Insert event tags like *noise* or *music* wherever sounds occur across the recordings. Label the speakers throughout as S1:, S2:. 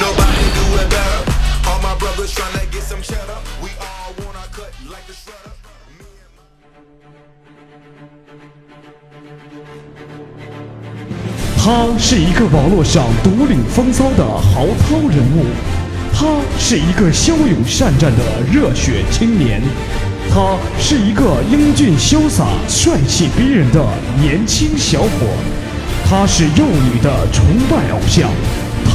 S1: nobody do
S2: it better. All my brothers trying to get some shut up we all wanna cut like the shut up
S3: 他是一个网络上独领风骚的豪涛人物。他是一个骁勇善战的热血青年。他是一个英俊潇洒帅气逼人的年轻小伙。他是幼女的崇拜偶像。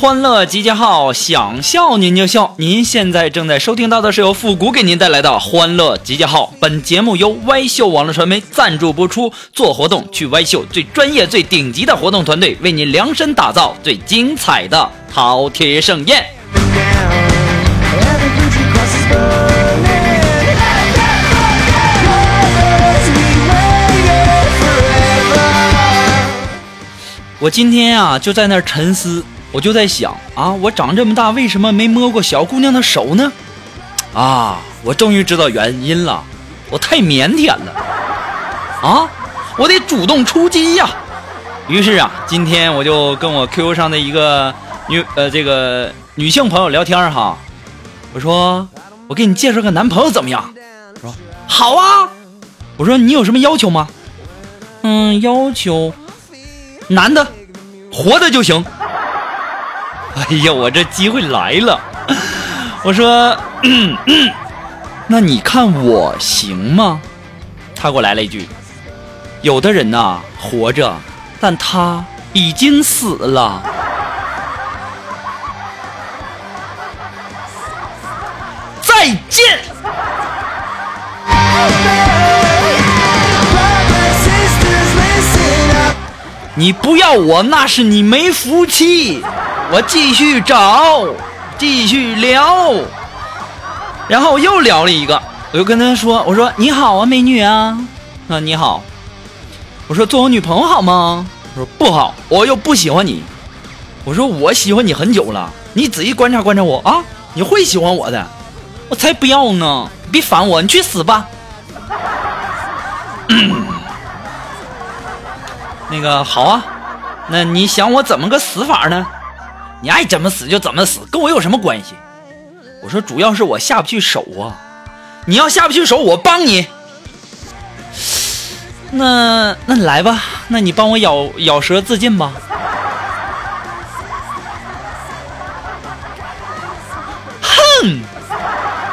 S4: 欢乐集结号，想笑您就笑。您现在正在收听到的是由复古给您带来的欢乐集结号。本节目由歪秀网络传媒赞助播出。做活动去歪秀，最专业、最顶级的活动团队为您量身打造最精彩的饕餮盛宴。我今天啊，就在那儿沉思。我就在想啊，我长这么大为什么没摸过小姑娘的手呢？啊，我终于知道原因了，我太腼腆了啊！我得主动出击呀！于是啊，今天我就跟我 QQ 上的一个女呃这个女性朋友聊天哈，我说我给你介绍个男朋友怎么样？说好啊！我说你有什么要求吗？嗯，要求男的，活的就行。哎呀，我这机会来了！*laughs* 我说，*clears throat* 那你看我行吗？他给我来了一句：“有的人呐，活着，但他已经死了。”再见。你不要我，那是你没福气。我继续找，继续聊，然后我又聊了一个，我就跟他说：“我说你好啊，美女啊，啊你好。”我说做我女朋友好吗？他说不好，我又不喜欢你。我说我喜欢你很久了，你仔细观察观察我啊，你会喜欢我的。我才不要呢！别烦我，你去死吧。*coughs* 那个好啊，那你想我怎么个死法呢？你爱怎么死就怎么死，跟我有什么关系？我说主要是我下不去手啊，你要下不去手，我帮你。那那你来吧，那你帮我咬咬舌自尽吧。哼，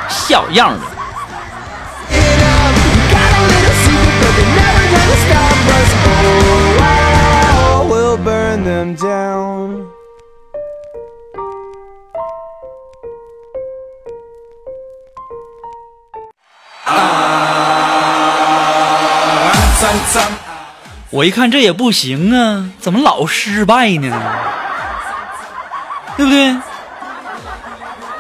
S4: 小样的。
S5: them down.
S4: 我一看这也不行啊，怎么老失败呢？对不对？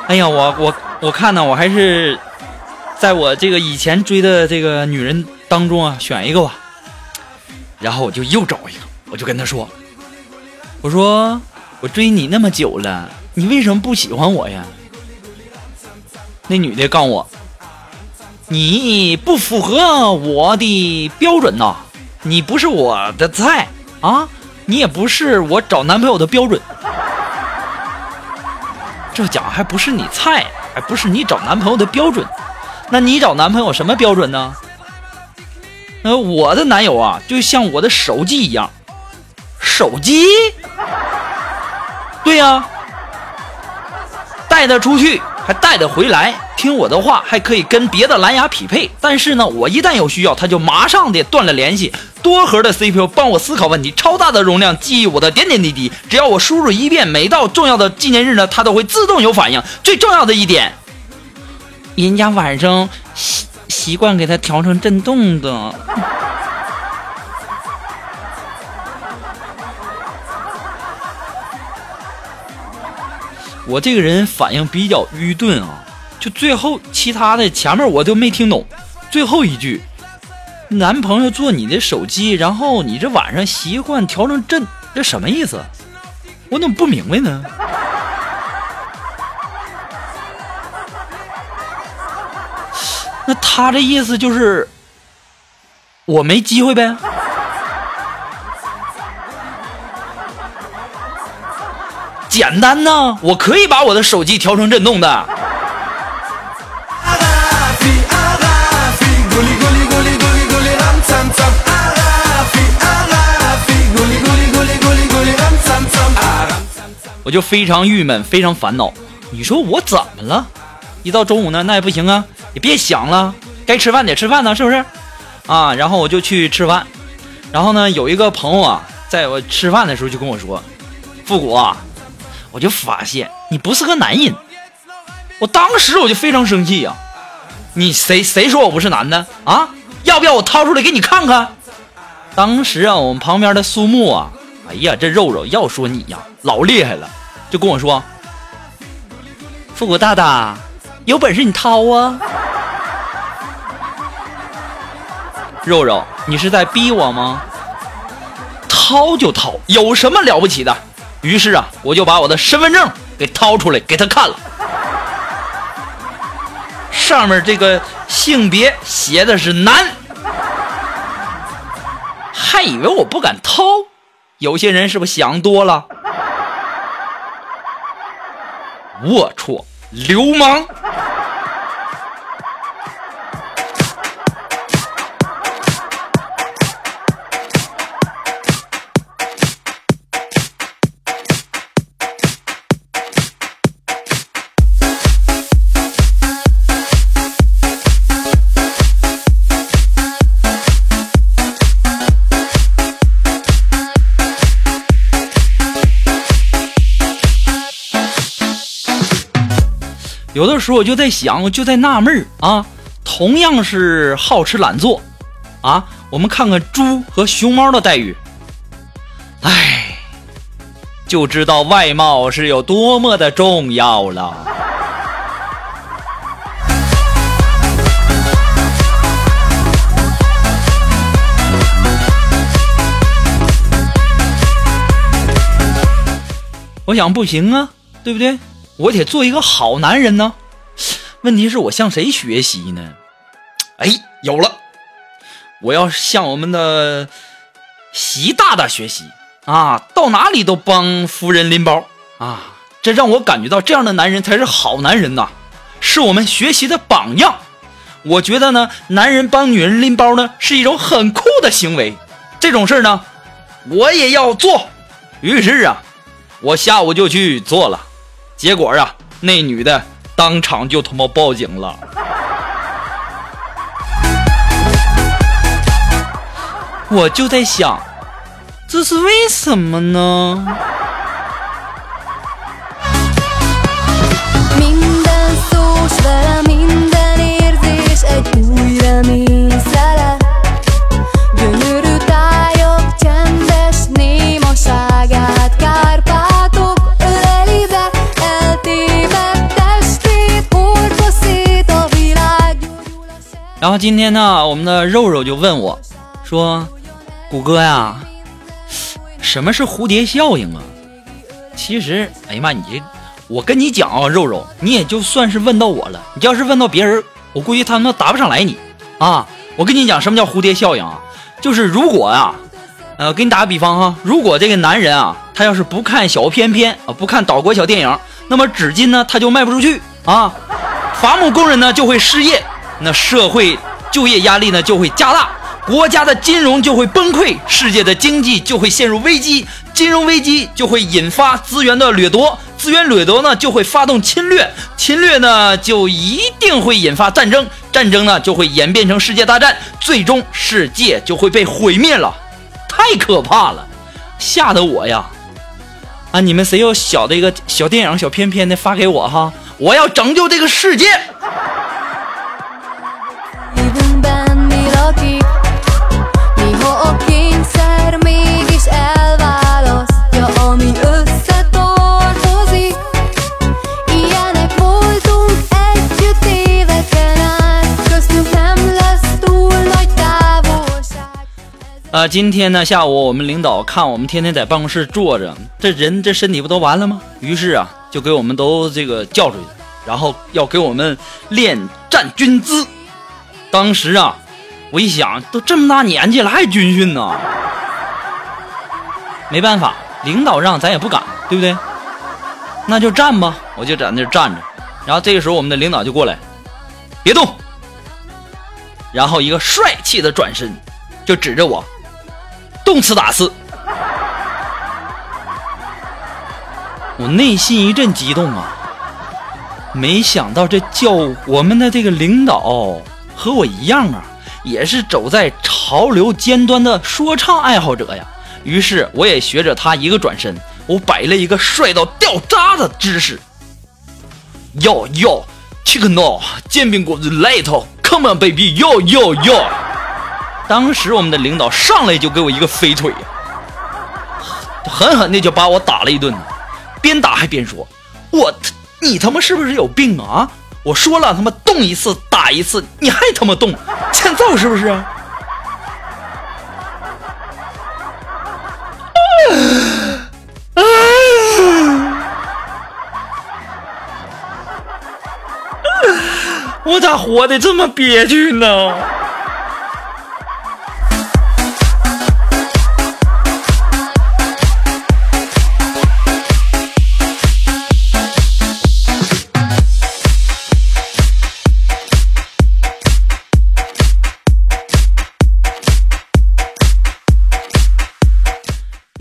S4: 哎呀，我我我看呢，我还是在我这个以前追的这个女人当中啊，选一个吧。然后我就又找一个，我就跟她说：“我说我追你那么久了，你为什么不喜欢我呀？”那女的告诉我：“你不符合我的标准呐、你不是我的菜啊，你也不是我找男朋友的标准。这讲还不是你菜，还不是你找男朋友的标准，那你找男朋友什么标准呢？呃，我的男友啊，就像我的手机一样，手机，对呀、带得出去，还带得回来，听我的话，还可以跟别的蓝牙匹配。但是呢，我一旦有需要，它就马上的断了联系。多核的 CPU 帮我思考问题，超大的容量记忆我的点点滴滴。只要我输入一遍，每到重要的纪念日呢，它都会自动有反应。最重要的一点，人家晚上习习惯给它调成震动的。我这个人反应比较愚钝啊，就最后其他的前面我都没听懂，最后一句，男朋友做你的手机，然后你这晚上习惯调成震，这什么意思？我怎么不明白呢？*laughs* 那他这意思就是我没机会呗？简单呐，我可以把我的手机调成震动的。我就非常郁闷，非常烦恼。你说我怎么了？一到中午呢，那也不行啊，也别想了，该吃饭得吃饭呢，是不是？啊，然后我就去吃饭。然后呢，有一个朋友啊，在我吃饭的时候就跟我说：“复古啊，我就发现你不是个男人。”我当时我就非常生气呀、你谁谁说我不是男的啊？要不要我掏出来给你看看？当时啊，我们旁边的苏木啊，哎呀，这肉肉要说你呀，老厉害了，就跟我说：“复古大大，有本事你掏啊！”肉肉，你是在逼我吗？掏就掏，有什么了不起的？于是啊，我就把我的身份证给掏出来给他看了，上面这个性别写的是男，还以为我不敢掏，有些人是不是想多了？龌龊，流氓！时候我就在想，我就在纳闷啊，同样是好吃懒做，啊，我们看看猪和熊猫的待遇，唉，就知道外貌是有多么的重要了。我想不行啊，对不对？我得做一个好男人呢。问题是我向谁学习呢？哎，有了，我要向我们的习大大学习啊！到哪里都帮夫人拎包啊！这让我感觉到这样的男人才是好男人呐，是我们学习的榜样。我觉得呢，男人帮女人拎包呢是一种很酷的行为，这种事呢，我也要做。于是啊，我下午就去做了，结果啊，那女的当场就他妈报警了。我就在想，这是为什么呢？今天呢，我们的肉肉就问我，说：“谷歌呀，什么是蝴蝶效应啊？”其实，哎呀妈，你这，我跟你讲啊，肉肉，你也就算是问到我了。你要是问到别人，我估计他们答不上来你啊。我跟你讲，什么叫蝴蝶效应啊？就是如果啊，呃，给你打个比方哈，如果这个男人啊，他要是不看小片片啊，不看岛国小电影，那么纸巾呢，他就卖不出去啊，伐木工人呢就会失业，那社会就业压力呢就会加大，国家的金融就会崩溃，世界的经济就会陷入危机，金融危机就会引发资源的掠夺，资源掠夺呢就会发动侵略，侵略呢就一定会引发战争，战争呢就会演变成世界大战，最终世界就会被毁灭了，太可怕了，吓得我呀！啊，你们谁有小的一个小电影、小片片的发给我哈，我要拯救这个世界。啊，今天呢下午我们领导看我们天天在办公室坐着，这人这身体不都完了吗？于是啊，就给我们都这个叫出去，然后要给我们练站军姿。当时啊，我一想，都这么大年纪了还军训呢，没办法，领导让咱也不敢，对不对？那就站吧，我就在那站着。然后这个时候我们的领导就过来，别动。然后一个帅气的转身，就指着我，动次打次。我内心一阵激动啊，没想到这叫我们的这个领导和我一样啊，也是走在潮流尖端的说唱爱好者呀。于是我也学着他一个转身，我摆了一个帅到掉渣的姿势。哟哟，chicken no，煎饼果子来一套，come on baby，哟哟哟。当时我们的领导上来就给我一个飞腿呀，狠狠的就把我打了一顿，边打还边说：“我你他妈是不是有病啊？我说了他妈动一次打一次，你还他妈动，欠揍是不是？”我咋活的这么憋屈呢？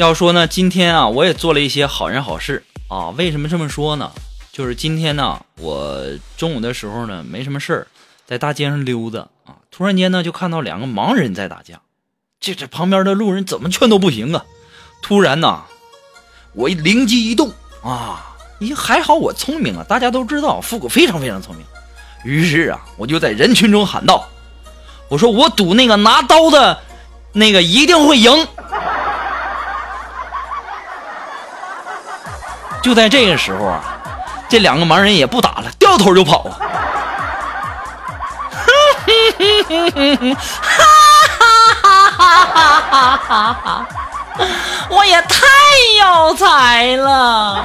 S4: 要说呢，今天啊，我也做了一些好人好事啊。为什么这么说呢？就是今天呢，我中午的时候呢，没什么事儿，在大街上溜达啊，突然间呢，就看到两个盲人在打架，这这旁边的路人怎么劝都不行啊。突然呢，我灵机一动啊，咦，还好我聪明啊，大家都知道复古非常非常聪明。于是啊，我就在人群中喊道：“我说我赌那个拿刀的，那个一定会赢。”就在这个时候啊，这两个盲人也不打了，掉头就跑啊！*laughs* 我也太有才了！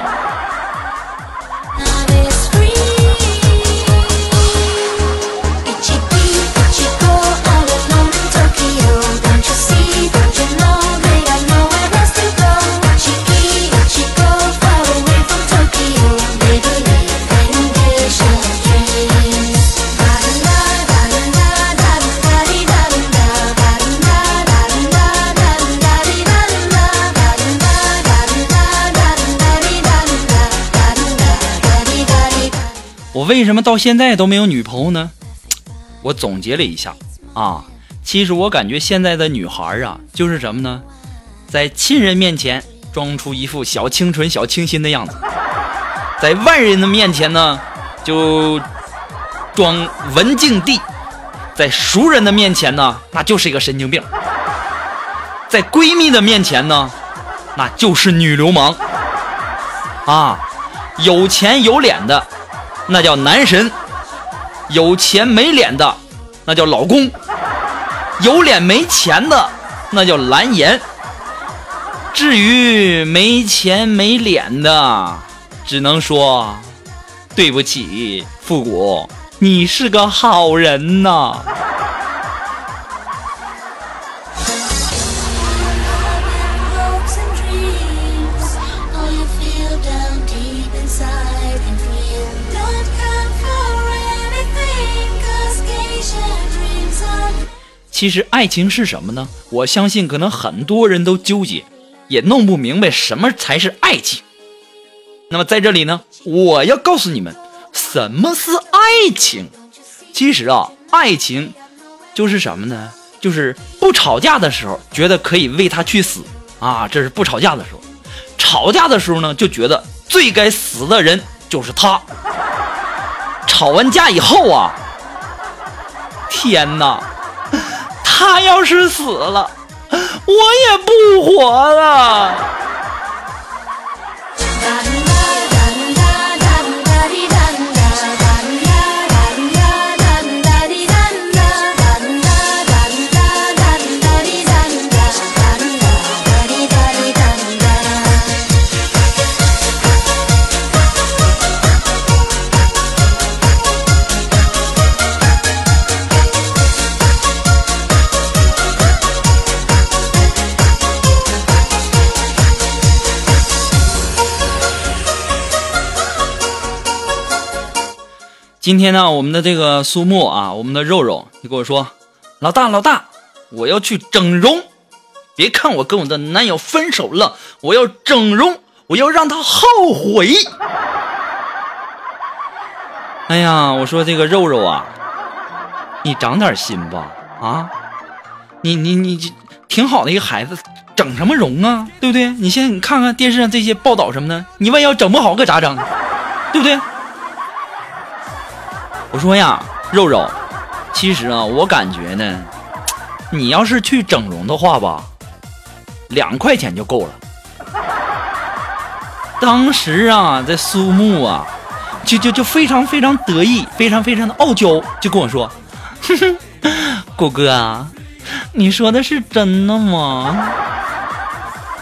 S4: 我为什么到现在都没有女朋友呢？*tsk* 我总结了一下啊，其实我感觉现在的女孩啊，就是什么呢？在亲人面前装出一副小清纯、小清新的样子，在外人的面前呢，就装文静地；在熟人的面前呢，那就是一个神经病；在闺蜜的面前呢，那就是女流氓。啊，有钱有脸的，那叫男神；有钱没脸的，那叫老公；有脸没钱的，那叫蓝颜。至于没钱没脸的，只能说对不起，复古，你是个好人呐。其实爱情是什么呢？我相信可能很多人都纠结，也弄不明白什么才是爱情。那么在这里呢，我要告诉你们，什么是爱情。其实啊，爱情就是什么呢？就是不吵架的时候，觉得可以为他去死啊，这是不吵架的时候；吵架的时候呢，就觉得最该死的人就是他。吵完架以后啊，天哪！他要是死了，我也不活了。今天呢，我们的这个苏木啊，我们的肉肉就跟我说：“老大，老大，我要去整容。别看我跟我的男友分手了，我要整容，我要让他后悔。”哎呀，我说这个肉肉啊，你长点心吧啊！你你你挺好的一个孩子，整什么容啊？对不对？你现在你看看电视上这些报道什么的，你万一要整不好可咋整？对不对？我说呀，肉肉，其实啊，我感觉呢，你要是去整容的话吧，两块钱就够了。当时啊，这苏木啊，就就就非常非常得意，非常非常的傲娇，就跟我说：“ *laughs* 哼哼，果哥啊，你说的是真的吗？”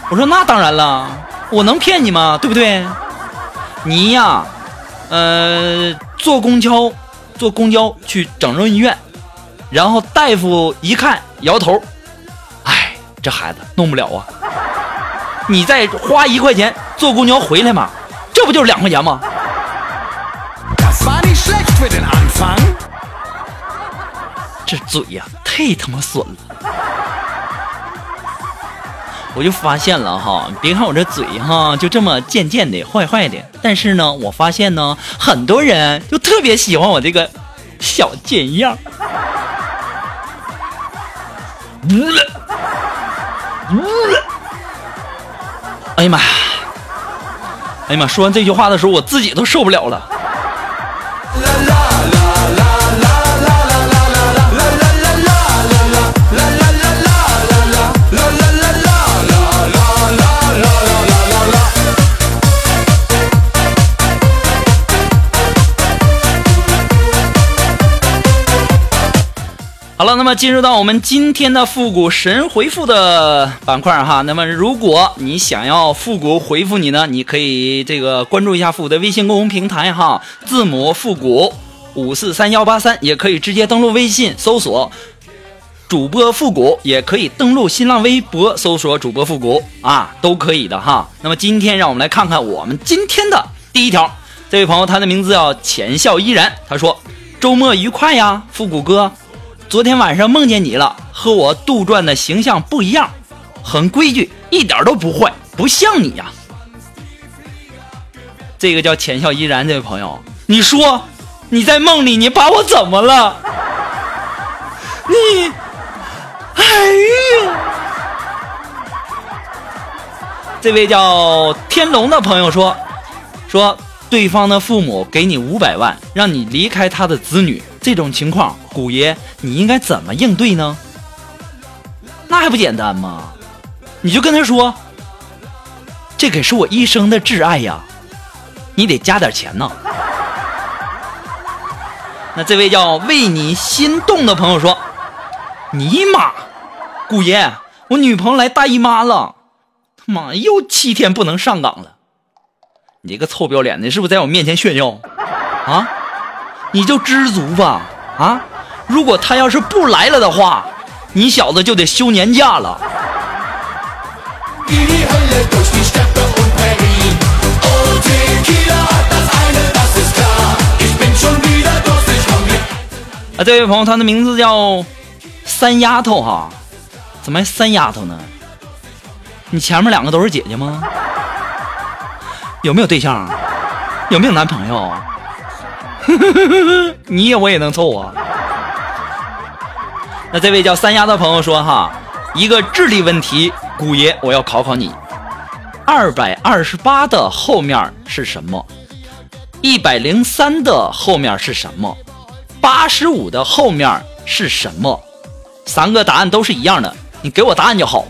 S4: 我说：“那当然了，我能骗你吗？对不对？你呀，呃，坐公交。”坐公交去整容医院，然后大夫一看摇头，哎，这孩子弄不了啊！你再花一块钱坐公交回来嘛，这不就是两块钱吗.这嘴呀、太他妈损了！我就发现了哈，别看我这嘴哈，就这么贱贱的、坏坏的，但是呢，我发现呢，很多人就特别喜欢我这个小贱样。嗯，嗯哎呀妈呀！哎呀妈！说完这句话的时候，我自己都受不了了。好了，那么进入到我们今天的复古神回复的板块哈。那么如果你想要复古回复你呢，你可以这个关注一下复古的微信公众平台哈，字母复古五四三幺八三，也可以直接登录微信搜索主播复古，也可以登录新浪微博搜索主播复古啊，都可以的哈。那么今天让我们来看看我们今天的第一条，这位朋友他的名字叫浅笑依然，他说周末愉快呀，复古哥。昨天晚上梦见你了，和我杜撰的形象不一样，很规矩，一点都不坏，不像你呀。这个叫浅笑依然这位朋友，你说你在梦里，你把我怎么了？你，哎呀！这位叫天龙的朋友说，说对方的父母给你五百万，让你离开他的子女，这种情况，古爷你应该怎么应对呢？那还不简单吗？你就跟他说，这可是我一生的挚爱呀，你得加点钱呢。那这位叫为你心动的朋友说，尼玛，古爷，我女朋友来大姨妈了。他妈，又七天不能上岗了！你这个臭不要脸的，是不是在我面前炫耀啊？你就知足吧啊！如果他要是不来了的话，你小子就得休年假了。啊，这位朋友，他的名字叫三丫头哈，怎么还三丫头呢？你前面两个都是姐姐吗？有没有对象？有没有男朋友？*laughs* 你也我也能凑啊。那这位叫三丫的朋友说哈，一个智力问题，古爷我要考考你：二百二十八的后面是什么？一百零三的后面是什么？八十五的后面是什么？三个答案都是一样的，你给我答案就好。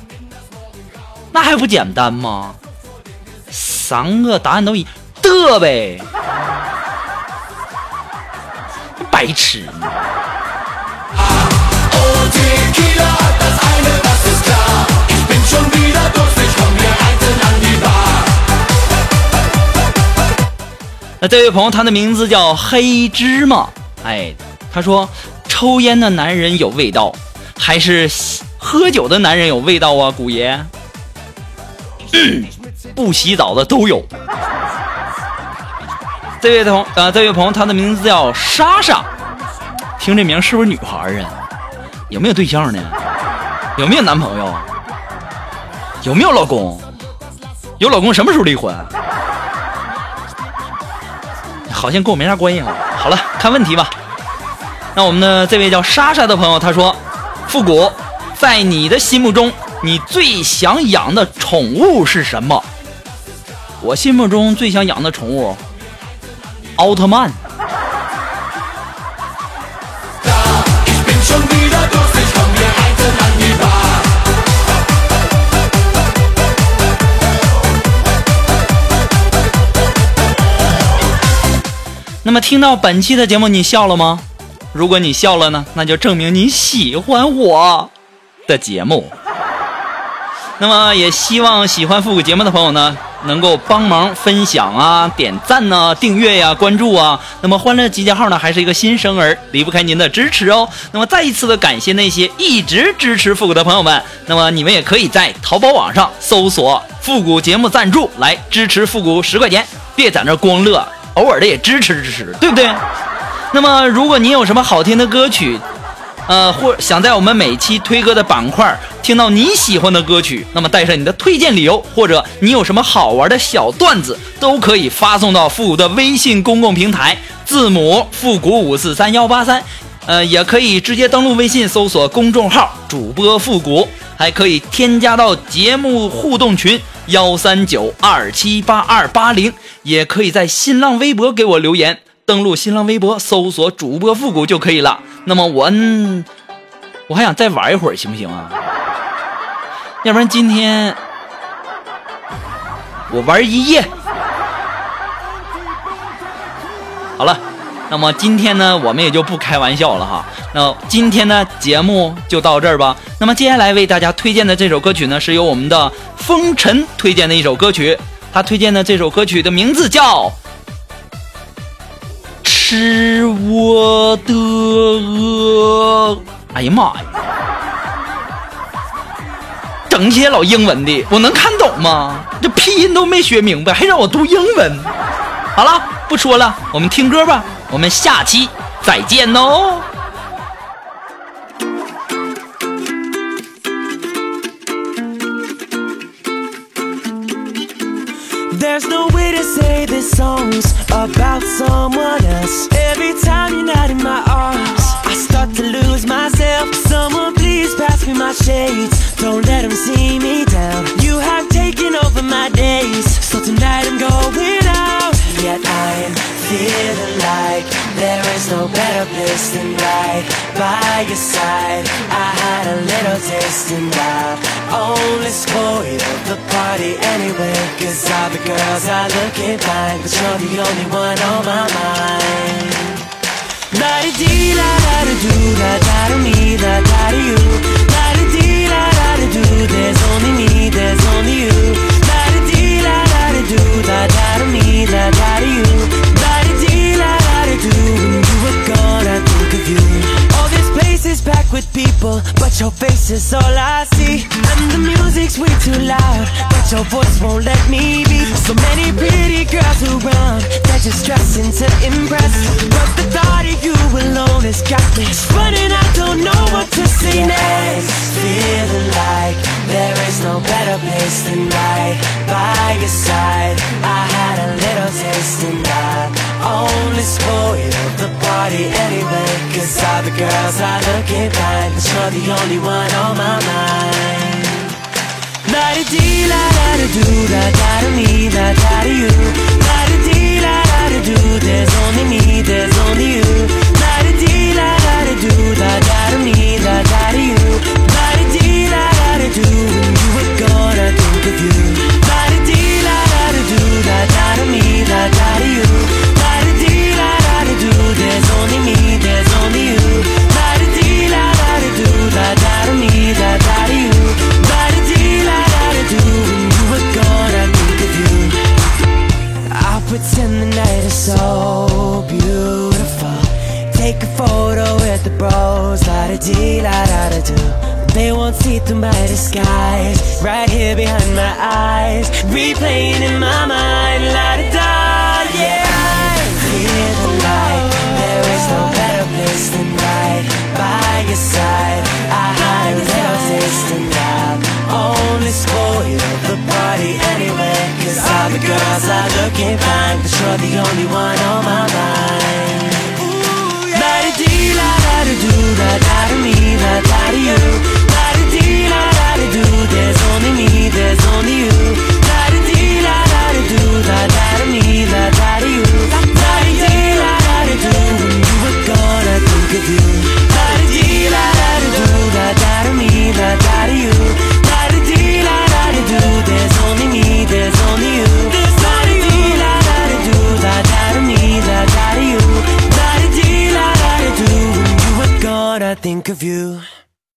S4: 那还不简单吗？三个答案都一的呗，白痴！那这位朋友，他的名字叫黑芝麻。哎，他说，抽烟的男人有味道，还是喝酒的男人有味道啊？古爷。不洗澡的都有。这位同啊，这位朋友，他的名字叫莎莎，听这名是不是女孩啊？有没有对象呢？有没有男朋友？有没有老公？有老公什么时候离婚？好像跟我没啥关系啊。好了，看问题吧。那我们的这位叫莎莎的朋友，他说：“复古，在你的心目中。”你最想养的宠物是什么？我心目中最想养的宠物，奥特曼。那么，听到本期的节目，你笑了吗？如果你笑了呢，那就证明你喜欢我的节目。那么也希望喜欢复古节目的朋友呢，能够帮忙分享啊、点赞呢、订阅呀、关注啊。那么欢乐集结号呢，还是一个新生儿，离不开您的支持哦。那么再一次的感谢那些一直支持复古的朋友们。那么你们也可以在淘宝网上搜索“复古节目赞助”来支持复古十块钱，别在那光乐，偶尔的也支持支持，对不对？那么如果您有什么好听的歌曲，呃，或想在我们每期推歌的板块听到你喜欢的歌曲，那么带上你的推荐理由，或者你有什么好玩的小段子，都可以发送到复古的微信公共平台，字母复古五四三幺八三，呃，也可以直接登录微信搜索公众号主播复古，还可以添加到节目互动群幺三九二七八二八零，也可以在新浪微博给我留言。登录新浪微博，搜索主播复古就可以了。那么我，我还想再玩一会儿，行不行啊？要不然今天我玩一夜。好了，那么今天呢，我们也就不开玩笑了哈。那今天呢，节目就到这儿吧。那么接下来为大家推荐的这首歌曲呢，是由我们的风尘推荐的一首歌曲。他推荐的这首歌曲的名字叫。是我的恶，哎呀妈呀！整些老英文的，我能看懂吗？这拼音都没学明白，还让我读英文。好了，不说了，我们听歌吧。我们下期再见哦。
S5: Say this song's about someone else. Every time you're not in my arms, I start to lose myself. Someone please pass me my shades. Don't let them see me down. You have taken over my days, so tonight I'm going out. Yet I'm feeling like there is no better place than right by your side. I had a little taste and I only spoiled the party anyway. Cause all the girls are looking fine, but you're the only one on my mind. La di dee la da da do da da da me da da da you. La di dee la da da do. There's only me, there's only you. La di dee la da da do da da da me da da da you. With people, but your face is all I see. And the music's way too loud, but your voice won't let me be. So many pretty girls around, they're just dressing to impress. But the thought of you alone has got me running. I don't know what to say next. Feeling like there is no better place than right by your side. I had a little taste and I only spoiled the party anyway. Cause all the girls are looking fine, but you're the only one on my mind. La di dee la da da do da da da me da da da you. La di dee la da da do. There's only me, there's only you. La di dee la da da do da da da me da da da you. La di dee la da da do. When you were gone, I think of you. La di dee la da da do da da da me da da da you. So beautiful. Take a photo with the bros, la da dee, la da da do. They won't see through my disguise, right here behind my eyes, replaying in my mind, la da you're the only one